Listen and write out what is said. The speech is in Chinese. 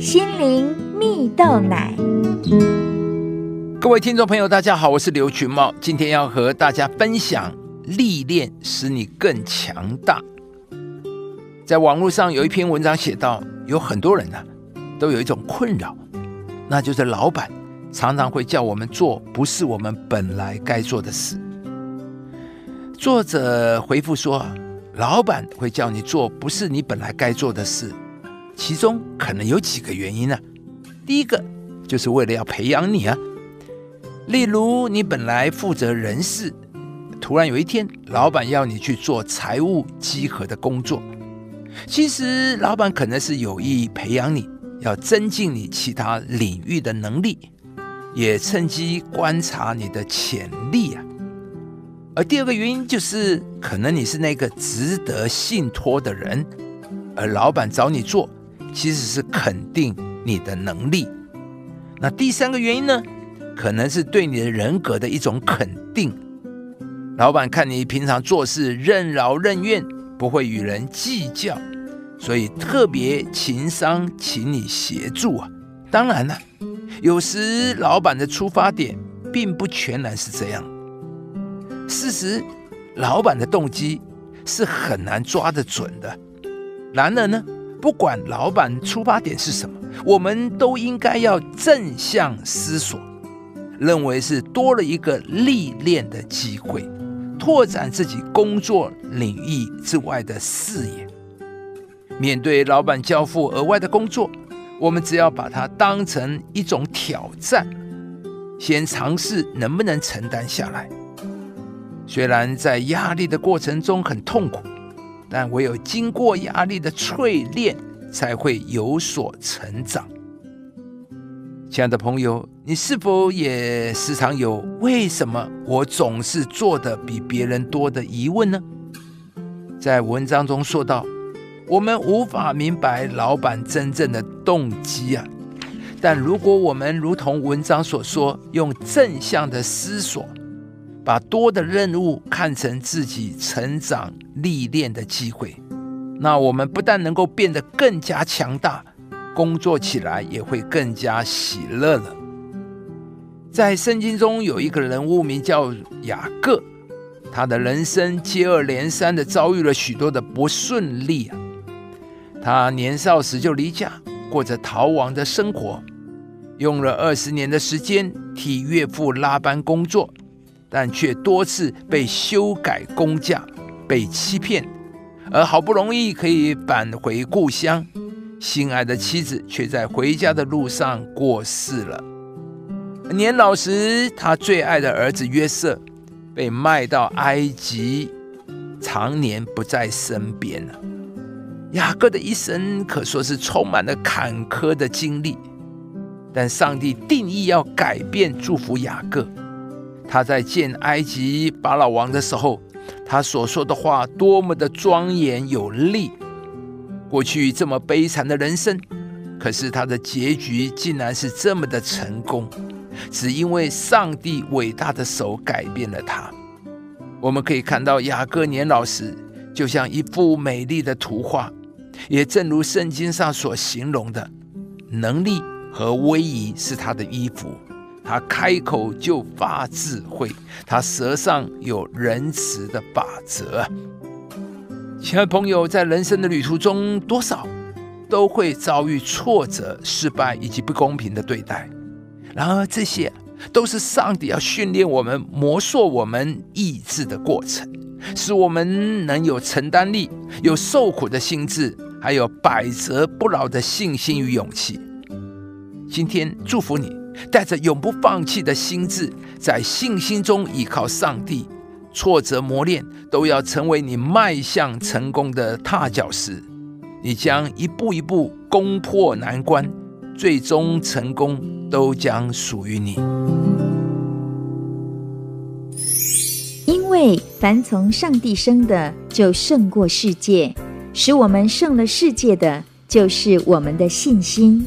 心灵蜜豆奶。各位听众朋友，大家好，我是刘群茂，今天要和大家分享历练使你更强大。在网络上有一篇文章写到，有很多人呢、都有一种困扰，那就是老板常常会叫我们做不是我们本来该做的事。作者回复说，老板会叫你做不是你本来该做的事，其中可能有几个原因呢、第一个就是为了要培养你啊，例如你本来负责人事，突然有一天老板要你去做财务稽核的工作，其实老板可能是有意培养你，要增进你其他领域的能力，也趁机观察你的潜力啊。而第二个原因就是，可能你是那个值得信托的人，而老板找你做，其实是肯定你的能力。那第三个原因呢，可能是对你的人格的一种肯定。老板看你平常做事任劳任怨，不会与人计较，所以特别情商请你协助啊。当然了，有时老板的出发点并不全然是这样。事实，老板的动机是很难抓得准的。然而呢，不管老板出发点是什么，我们都应该要正向思索，认为是多了一个历练的机会，拓展自己工作领域之外的视野。面对老板交付额外的工作，我们只要把它当成一种挑战，先尝试能不能承担下来。虽然在压力的过程中很痛苦，但唯有经过压力的淬炼，才会有所成长。亲爱的朋友，你是否也时常有为什么我总是做的比别人多的疑问呢？在文章中说到，我们无法明白老板真正的动机啊，但如果我们如同文章所说，用正向的思索。把多的任务看成自己成长历练的机会，那我们不但能够变得更加强大，工作起来也会更加喜乐了。在圣经中有一个人物名叫雅各，他的人生接二连三的遭遇了许多的不顺利啊。他年少时就离家，过着逃亡的生活，用了二十年的时间替岳父拉班工作。但却多次被修改工价，被欺骗，而好不容易可以返回故乡，心爱的妻子却在回家的路上过世了。年老时，他最爱的儿子约瑟被卖到埃及，常年不在身边了。雅各的一生可说是充满了坎坷的经历，但上帝定义要改变，祝福雅各。他在见埃及法老王的时候，他所说的话多么的庄严有力。过去这么悲惨的人生，可是他的结局竟然是这么的成功，只因为上帝伟大的手改变了他。我们可以看到雅各年老时，就像一幅美丽的图画，也正如圣经上所形容的，能力和威仪是他的衣服。他开口就发智慧，他舌上有仁慈的法则。亲爱朋友，在人生的旅途中，多少都会遭遇挫折、失败以及不公平的对待。然而，这些都是上帝要训练我们、磨塑我们意志的过程，使我们能有承担力、有受苦的心智，还有百折不挠的信心与勇气。今天，祝福你。带着永不放弃的心智，在信心中依靠上帝，挫折磨练都要成为你迈向成功的踏脚石。你将一步一步攻破难关，最终成功都将属于你。因为凡从上帝生的，就胜过世界；使我们胜了世界的，就是我们的信心。